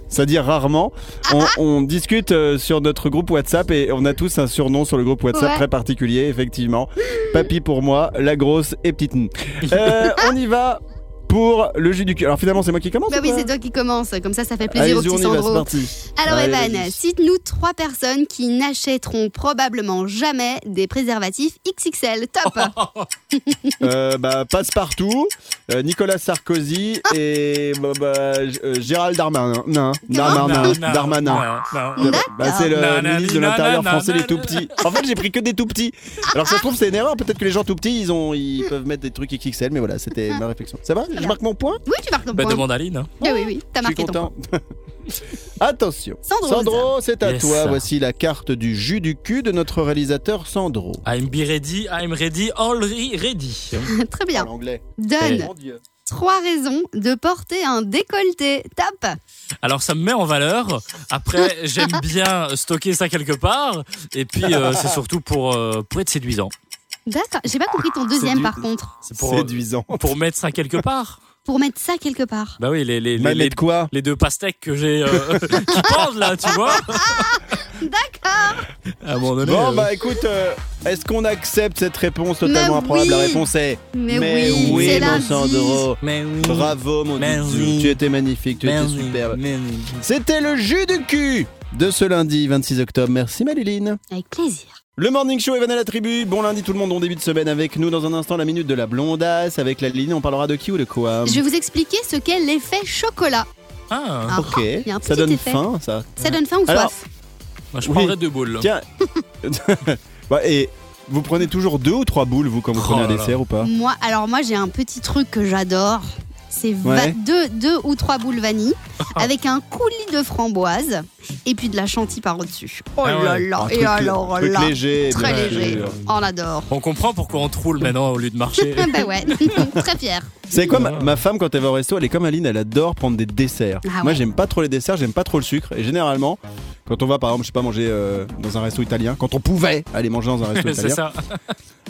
c'est-à-dire rarement, on, on discute euh, sur notre groupe WhatsApp et on a tous un surnom sur le groupe WhatsApp Ouais. très particulier, effectivement. Papy pour moi, la grosse et petite. N. Euh, on y va pour le jus du cul. Alors finalement, c'est moi qui commence Bah ou oui, pas c'est toi qui commence, comme ça, ça fait plaisir au Allez-y, on petit y va, c'est Sandro. parti. Alors Allez, Evan, vas-y. cite-nous trois personnes qui n'achèteront probablement jamais des préservatifs XXL. Top Euh, bah, Passe-Partout, euh, Nicolas Sarkozy et bah, bah, G- euh, Gérald Darmanin. Non, Darmanin. Darmanin. non, non. D'accord. Bah, c'est le Nanani, ministre de l'Intérieur nanana, français, les tout nanana. petits. En fait, j'ai pris que des tout petits. Alors, ça se trouve, c'est une erreur. Peut-être que les gens tout petits, ils, ont, ils peuvent mettre des trucs XXL, mais voilà, c'était ma réflexion. Ça va Je marque mon point Oui, tu marques ton Bah, point. demande à Aline. hein. Ah oui, oui, t'as marqué ton point. content. Attention. Sandro. c'est à Yes. toi. Voici la carte du jus du cul de notre réalisateur Sandro. I'm be ready, I'm ready, already ready. Très bien. En anglais. Donne trois raisons de porter un décolleté. Top Alors ça me met en valeur. Après, j'aime bien stocker ça quelque part. Et puis euh, c'est surtout pour, euh, pour être séduisant. D'accord. J'ai pas compris ton deuxième du- par contre. C'est pour, euh, Séduisant. pour mettre ça quelque part. Pour mettre ça quelque part. Bah oui, les, les, Mais les, les, mettre quoi les deux pastèques que j'ai euh, qui pendent là, tu vois. D'accord. À un moment donné. Bon, euh, bah écoute, euh, est-ce qu'on accepte cette réponse totalement Mais improbable oui. La réponse est Mais, oui, oui, c'est mon lundi. Sandro. Mais oui. Bravo, mon Merci. Didou. Tu étais magnifique, tu étais Merci. superbe. Merci. C'était le jus du cul de ce lundi 26 octobre. Merci, Maliline. Avec plaisir. Le Morning Show, Evan à la tribu. Bon lundi, tout le monde, on début de semaine avec nous. Dans un instant, la minute de la blondasse avec la ligne. On parlera de qui ou de quoi? Je vais vous expliquer ce qu'est l'effet chocolat. Ah, Ah, Ok, il y a un ça petit donne effet. faim, ça. Ça donne faim ou Alors, soif? Moi, je Oui. prendrais deux boules. Tiens. Bah, et vous prenez toujours deux ou trois boules, vous, quand vous Oh prenez un là là. dessert ou pas Moi, alors moi j'ai un petit truc que j'adore. C'est Ouais. deux, deux ou trois boules vanille avec un coulis de framboise et puis de la chantilly par-dessus. Oh Ah là ouais. là, Un et truc, alors truc là, léger. très léger. On adore. On comprend pourquoi on te roule maintenant au lieu de marcher. bah ouais, très fier. C'est quoi ma, ma femme quand elle va au resto, elle est comme Aline, elle adore prendre des desserts. Ah Moi j'aime pas trop les desserts, j'aime pas trop le sucre et généralement quand on va par exemple, je sais pas manger euh, dans un resto italien, quand on pouvait aller manger dans un resto c'est italien, ça.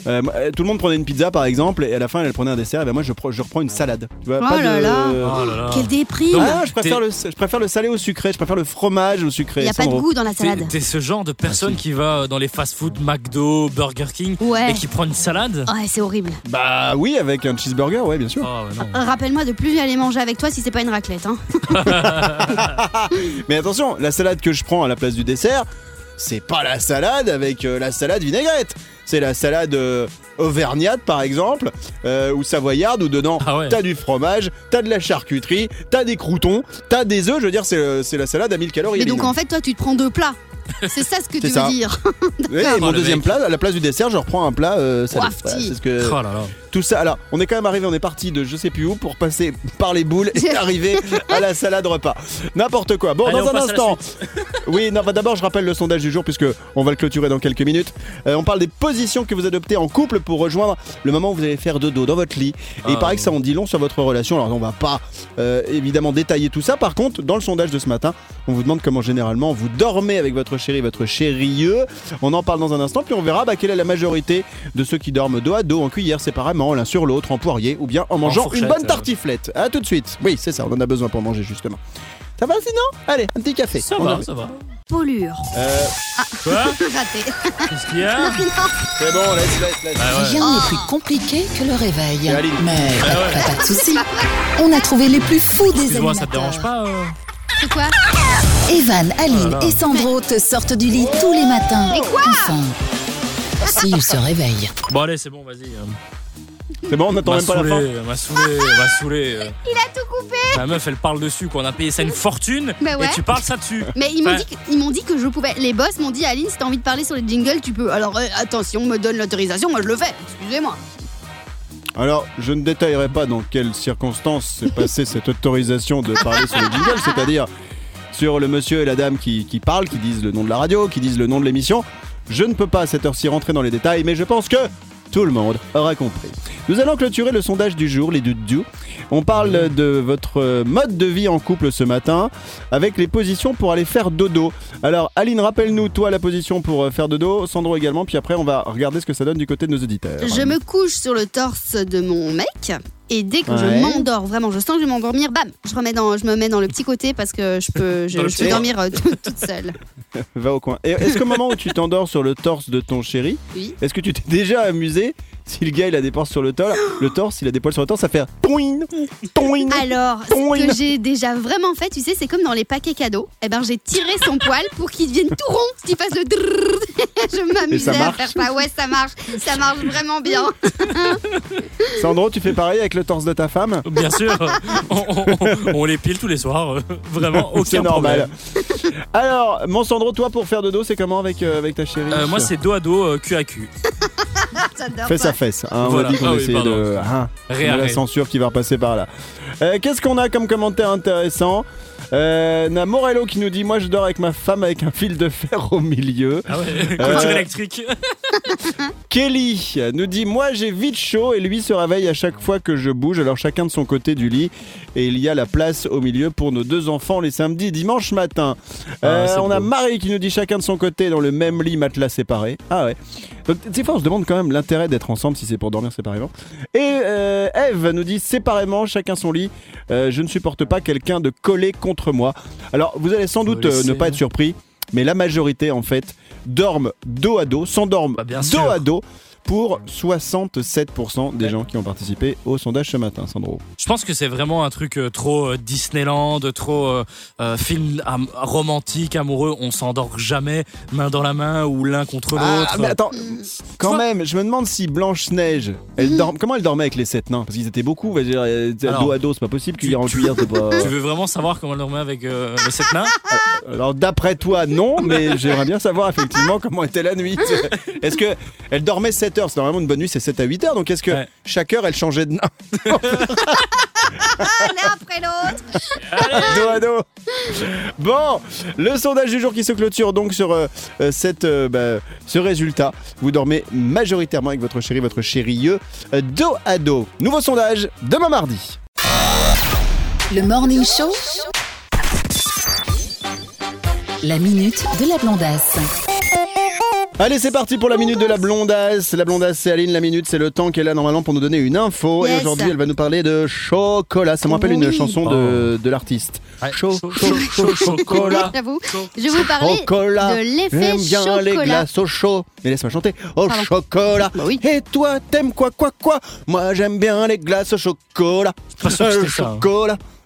euh, euh, tout le monde prenait une pizza par exemple et à la fin elle prenait un dessert et ben moi je, pre- je reprends une salade. Tu vois, Oh pas là de là. Oh là là. Quelle déprime Ah, je préfère le je préfère le salé au sucré, je préfère le fromage au sucré. Il n'y a pas de goût dans la salade. t'es ce genre de personne qui va dans les fast-food McDo, Burger King Ouais. et qui prend une salade Ouais, c'est horrible. Bah oui, avec un cheeseburger, ouais, bien sûr. Oh non. Rappelle-moi de plus aller manger avec toi si c'est pas une raclette. Hein. Mais attention, la salade que je prends à la place du dessert, c'est pas la salade avec euh, la salade vinaigrette. C'est la salade euh, auvergnate par exemple, euh, ou savoyarde, où dedans Ah ouais. t'as du fromage, t'as de la charcuterie, t'as des croutons, t'as des œufs. Je veux dire, c'est c'est la salade à 1000 calories. Mais donc en fait, toi, tu te prends deux plats. C'est ça ce que C'est tu ça. veux dire. Oui, et Oh, mon le deuxième mec. plat, à la place du dessert, je reprends un plat euh, salé. Voilà, c'est ce que Oh là là. Tout ça. Alors, on est quand même arrivé, on est parti de je sais plus où pour passer par les boules et arriver à la salade repas. N'importe quoi. Bon, Allez, dans un instant. Oui, non, bah, d'abord, je rappelle le sondage du jour puisque on va le clôturer dans quelques minutes. Euh, on parle des positions que vous adoptez en couple pour rejoindre le moment où vous allez faire dodo dans votre lit. Et il Ah. paraît que ça en dit long sur votre relation. Alors, on va pas euh, évidemment détailler tout ça. Par contre, dans le sondage de ce matin, on vous demande comment généralement vous dormez avec votre chéri, votre chérieux. On en parle dans un instant, puis on verra bah, quelle est la majorité de ceux qui dorment dos à dos, en cuillère séparément, l'un sur l'autre, en poirier, ou bien en mangeant une bonne euh. tartiflette. À tout de suite. Oui, c'est ça, on en a besoin pour manger justement. Ça va sinon Allez, un petit café. Ça On va, a- ça va. Polure. Euh, Quoi? Raté. Qu'est-ce qu'il y a? C'est bon, laisse, laisse, laisse. Ah ouais. Rien n'est plus compliqué que le réveil. Et. Mais Ah ouais. pas, pas de soucis. On a trouvé les plus fous des Excuse-moi, ça animateurs. te dérange pas euh? C'est quoi? Evan, Aline Oh et Sandro te sortent du lit tous les matins. Et quoi? Enfin, s'ils se réveillent. Bon allez, c'est bon, vas-y. C'est bon, on n'attend M'a même pas la fin. saoulé, m'a saoulé, m'a saoulé. Il a tout coupé. La meuf, elle parle dessus, quoi. On a payé ça une fortune. Bah ouais. Et tu parles ça dessus. Mais ils m'ont Ouais. dit, que- ils m'ont dit que je pouvais. Les boss m'ont dit, Aline, si t'as envie de parler sur les jingles, tu peux. Alors euh, attention, me donne l'autorisation, moi je le fais. Excusez-moi. Alors, je ne détaillerai pas dans quelles circonstances s'est passée cette autorisation de parler sur les jingles, c'est-à-dire sur le monsieur et la dame qui, qui parlent, qui disent le nom de la radio, qui disent le nom de l'émission. Je ne peux pas à cette heure-ci rentrer dans les détails, mais je pense que tout le monde aura compris. Nous allons clôturer le sondage du jour, les doudous. On parle de votre mode de vie en couple ce matin, avec les positions pour aller faire dodo. Alors, Aline, rappelle-nous, toi, la position pour euh, faire dodo, Sandro également, puis après, on va regarder ce que ça donne du côté de nos auditeurs. Je me couche sur le torse de mon mec. Et dès que Ouais. je m'endors, vraiment, je sens que je vais m'endormir, bam, je, remets dans, je me mets dans le petit côté parce que je peux, je, peux dormir euh, toute seule. Va au coin. Et est-ce qu'au moment où tu t'endors sur le torse de ton chéri, Oui. est-ce que tu t'es déjà amusé si le gars il a des poils sur le torse, le torse, il a des poils sur le torse, ça fait toin, toin. Alors, ce que j'ai déjà vraiment fait, tu sais, c'est comme dans les paquets cadeaux. Eh ben, j'ai tiré son poil pour qu'il devienne tout rond, qu'il fasse le. Je m'amusais à faire ça. Ouais, ça marche. Ça marche vraiment bien. Sandro, tu fais pareil avec le torse de ta femme Bien sûr, on, on- on les pile tous les soirs. Vraiment, aucun C'est normal. problème. Alors, mon Sandro, toi pour faire de dos, c'est comment avec, euh, avec ta chérie Euh, moi, c'est dos à dos, euh, cul à cul. J'adore Fesse ça. à fesse. hein, Voilà. On a dit qu'on Ah oui, essayait pardon. de. Hein, on a la Réarrête. censure qui va repasser par là. Euh, Qu'est-ce qu'on a comme commentaire intéressant euh, On a Morello qui nous dit Moi je dors avec ma femme avec un fil de fer au milieu. Ah ouais, Euh, couture électrique. Kelly nous dit Moi j'ai vite chaud et lui se réveille à chaque fois que je bouge, alors chacun de son côté du lit. Et il y a la place au milieu pour nos deux enfants les samedis et dimanche matin. Euh, Ah, on a. Marie qui nous dit chacun de son côté dans le même lit, matelas séparé. Ah ouais. Donc des fois on se demande quand même l'intérêt d'être ensemble si c'est pour dormir séparément. Et euh, Eve nous dit séparément, chacun son lit. Euh, je ne supporte pas quelqu'un de collé contre moi. Alors vous allez sans doute euh, ne pas être surpris, mais la majorité en fait dorment dos à dos, s'endorment Bah, dos sûr. à dos pour 67% des gens qui ont participé au sondage ce matin, Sandro. Je pense que c'est vraiment un truc euh, trop euh, Disneyland, trop euh, film romantique, amoureux. On s'endort jamais main dans la main ou l'un contre ah, l'autre. Mais attends, quand même, je me demande si Blanche-Neige, elle mhm. comment elle dormait avec les sept nains? Parce qu'ils étaient beaucoup. Je dire, dos à dos, c'est pas possible, cuillère en cuillère, c'est pas. Tu veux vraiment savoir comment elle dormait avec les sept nains? Alors d'après toi, non, mais j'aimerais bien savoir effectivement comment était la nuit. Est-ce que elle dormait sept c'est normalement une bonne nuit, c'est 7 à 8h. Donc est-ce que chaque heure elle changeait de nain L'un après l'autre. dos à dos Bon, le sondage du jour qui se clôture donc sur euh, euh, cette, euh, bah, ce résultat. Vous dormez majoritairement avec votre chéri, votre chérieux, dos à dos. Nouveau sondage demain mardi. Le morning show. La minute de la blondasse. Allez, c'est parti pour la minute de la blondasse. La blondasse, c'est Aline. La minute, c'est le temps qu'elle a normalement pour nous donner une info. Et aujourd'hui, elle va nous parler de chocolat. Ça me rappelle une chanson de, de l'artiste. Ouais. Chaud, Chaud, chaud, chaud, chocolat. J'avoue. Je vais vous parler Chocolat. de l'effet J'aime bien chocolat. les glaces au chaud. Mais laisse-moi chanter. Au Pardon. chocolat. Bah oui. Et toi, t'aimes quoi, quoi, quoi? Moi, j'aime bien les glaces au chocolat. pas sûr que Euh, ça, hein.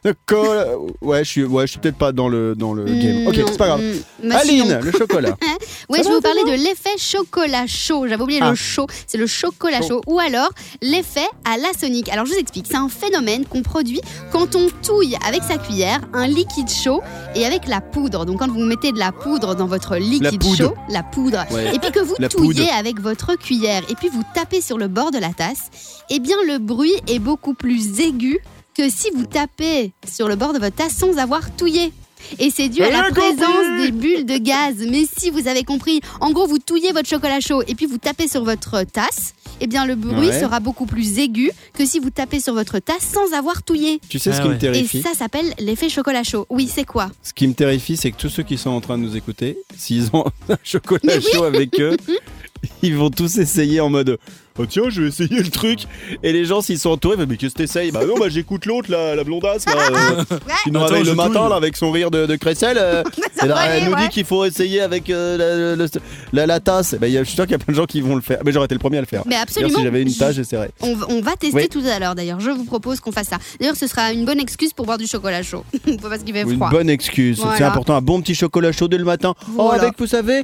chocolat. Ouais, je suis, ouais, je suis peut-être pas dans le, dans le game. Ok, c'est pas grave. mm, bah si, Aline, le chocolat. Oui, je va, vais vous parler de l'effet chocolat chaud. J'avais oublié Ah. le chaud. C'est le chocolat Chaud. chaud. Ou alors l'effet à la sonique. Alors je vous explique. C'est un phénomène qu'on produit quand on touille avec sa cuillère un liquide chaud et avec la poudre. Donc quand vous mettez de la poudre dans votre liquide chaud, la poudre, Ouais. et puis que vous La touillez poudre. avec votre cuillère et puis vous tapez sur le bord de la tasse, eh bien le bruit est beaucoup plus aigu que si vous tapez sur le bord de votre tasse sans avoir touillé. Et c'est dû à la présence des bulles de gaz. Mais si vous avez compris, en gros, vous touillez votre chocolat chaud et puis vous tapez sur votre tasse, eh bien le bruit Ouais. sera beaucoup plus aigu que si vous tapez sur votre tasse sans avoir touillé. Tu sais ce Ah qui me ouais. Et terrifie ça s'appelle l'effet chocolat chaud. Oui, c'est quoi? Ce qui me terrifie, c'est que tous ceux qui sont en train de nous écouter, s'ils ont un chocolat chaud avec eux, ils vont tous essayer en mode Oh tiens, je vais essayer le truc. Et les gens, s'ils sont entourés, mais qu'est-ce que t'essayes Bah non, bah j'écoute l'autre, là, la blondasse, là, euh, qui nous Attends, réveille je le matin, touille. là, avec son rire de, de crécelle. euh, et là, va elle nous dit qu'il faut essayer avec euh, la, le- la- la tasse. Bah, il y a- je suis sûr qu'il y a plein de gens qui vont le faire. Mais j'aurais été le premier à le faire. Mais D'ailleurs, absolument. si j'avais une tasse, j'essaierais. On, va- on va tester Oui. tout à l'heure d'ailleurs. Je vous propose qu'on fasse ça. D'ailleurs, ce sera une bonne excuse pour boire du chocolat chaud. Parce qu'il fait Une froid. bonne excuse. C'est Voilà. important. Un bon petit chocolat chaud dès le matin. Oh, Voilà. avec, vous savez,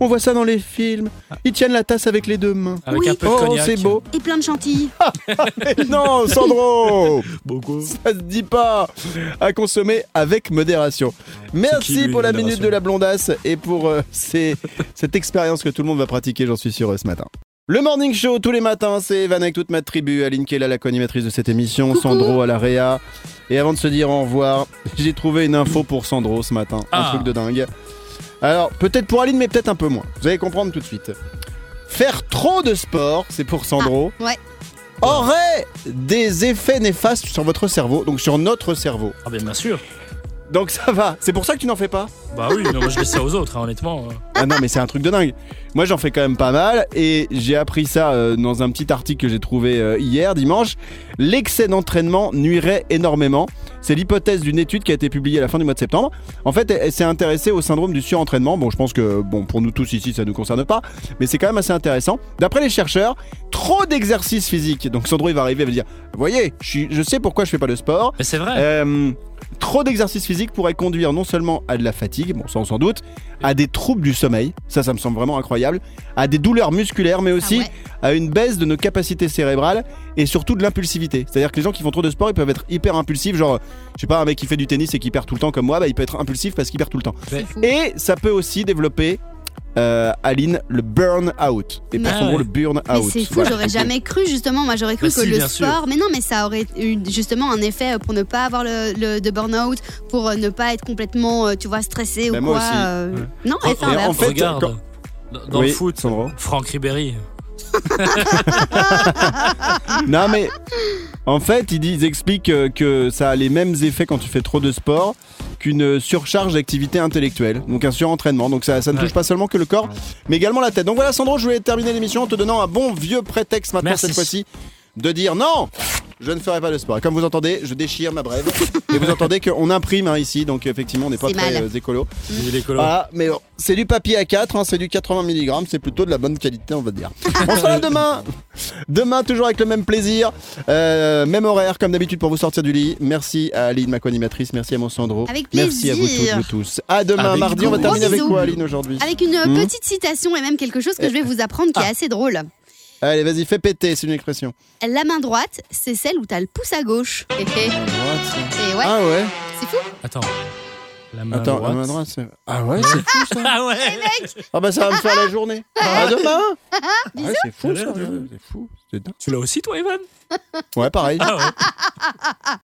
On voit ça dans les films. Ils tiennent la tasse avec les deux mains. Avec Oui. un peu de Oh, c'est beau. Et plein de chantilly. non, Sandro Beaucoup. Ça se dit pas à consommer avec modération. Merci lui, pour la modération minute de la blondasse et pour euh, ces- cette expérience que tout le monde va pratiquer, j'en suis sûr, euh, ce matin. Le Morning Show, tous les matins, c'est Evan avec toute ma tribu, Aline Kella, la co-animatrice de cette émission, Sandro à la Réa. Et avant de se dire au revoir, j'ai trouvé une info pour Sandro ce matin, un Ah. truc de dingue. Alors, peut-être pour Aline, mais peut-être un peu moins. Vous allez comprendre tout de suite. Faire trop de sport, c'est pour Sandro, Ouais. aurait des effets néfastes sur votre cerveau, donc sur notre cerveau. Ah, bien, bien sûr. Donc ça va. C'est pour ça que tu n'en fais pas Bah oui, non, moi je laisse ça aux autres, hein, honnêtement. Ah non, mais c'est un truc de dingue. Moi, j'en fais quand même pas mal et j'ai appris ça euh, dans un petit article que j'ai trouvé euh, hier, dimanche. L'excès d'entraînement nuirait énormément. C'est l'hypothèse d'une étude qui a été publiée à la fin du mois de septembre. En fait, elle, elle s'est intéressée au syndrome du surentraînement. Bon, je pense que bon pour nous tous ici, ça ne nous concerne pas, mais c'est quand même assez intéressant. D'après les chercheurs, trop d'exercice physique. Donc Sandro, il va arriver, il va dire, voyez, je, suis- je sais pourquoi je fais pas de sport. Mais c'est vrai. Euh, trop d'exercice physique pourrait conduire non seulement à de la fatigue, bon ça on s'en doute, à des troubles du sommeil, ça ça me semble vraiment incroyable, à des douleurs musculaires, mais aussi Ah ouais. à une baisse de nos capacités cérébrales et surtout de l'impulsivité. C'est-à-dire que les gens qui font trop de sport, ils peuvent être hyper impulsifs, genre je sais pas un mec qui fait du tennis et qui perd tout le temps comme moi, bah il peut être impulsif parce qu'il perd tout le temps. Et ça peut aussi développer euh, Aline, le burn out. Et pour Ah Sandro, ouais. le burn Mais out. c'est fou, Voilà. j'aurais jamais cru justement. Moi, j'aurais cru Bah que si, le sûr. sport, mais non, mais ça aurait eu justement un effet pour ne pas avoir le, le de burn-out, pour euh, ne pas être complètement, euh, tu vois, stressé Bah, ou moi quoi. aussi. euh, Non, Oh, effet et inverse. en fait, regarde, quand- dans- Oui, le foot, Sandro. Franck Ribéry. Non mais en fait ils, disent, ils expliquent euh, que ça a les mêmes effets quand tu fais trop de sport qu'une surcharge d'activité intellectuelle, donc un surentraînement. Donc ça, ça ne Ouais. touche pas seulement que le corps, mais également la tête. Donc voilà Sandro, je voulais terminer l'émission en te donnant un bon vieux prétexte maintenant Merci. cette fois-ci de dire non je ne ferai pas de sport. Et comme vous entendez, je déchire ma brève. Et vous entendez qu'on imprime hein, ici, donc effectivement, on n'est pas C'est très mal. euh, écolo. Voilà, mais bon, c'est du papier à 4, hein, c'est du 80 mg, c'est plutôt de la bonne qualité, on va dire. On sera là demain. Demain, toujours avec le même plaisir, euh, même horaire comme d'habitude pour vous sortir du lit. Merci à Aline, ma co-animatrice, merci à mon Sandro. Avec Merci à vous plaisir. toutes, vous tous. À demain, Avec mardi, on va gros terminer avec bisous. quoi, Aline, aujourd'hui? Avec une euh, Hmm. petite citation et même quelque chose que je vais vous apprendre qui Ah. est assez drôle. Allez, vas-y, fais péter, c'est une expression. La main droite, c'est celle où t'as le pouce à gauche. Et, ouais, Ah ouais c'est fou. Attends. La main Attends, droite. la main droite, c'est... Ah ouais, c'est fou ça Ah ouais Ah bah ça va me faire la journée. À demain Bisous. Ouais, c'est fou ça, c'est fou. C'est dingue. Tu l'as aussi toi Evan? Ouais, pareil. Ah ouais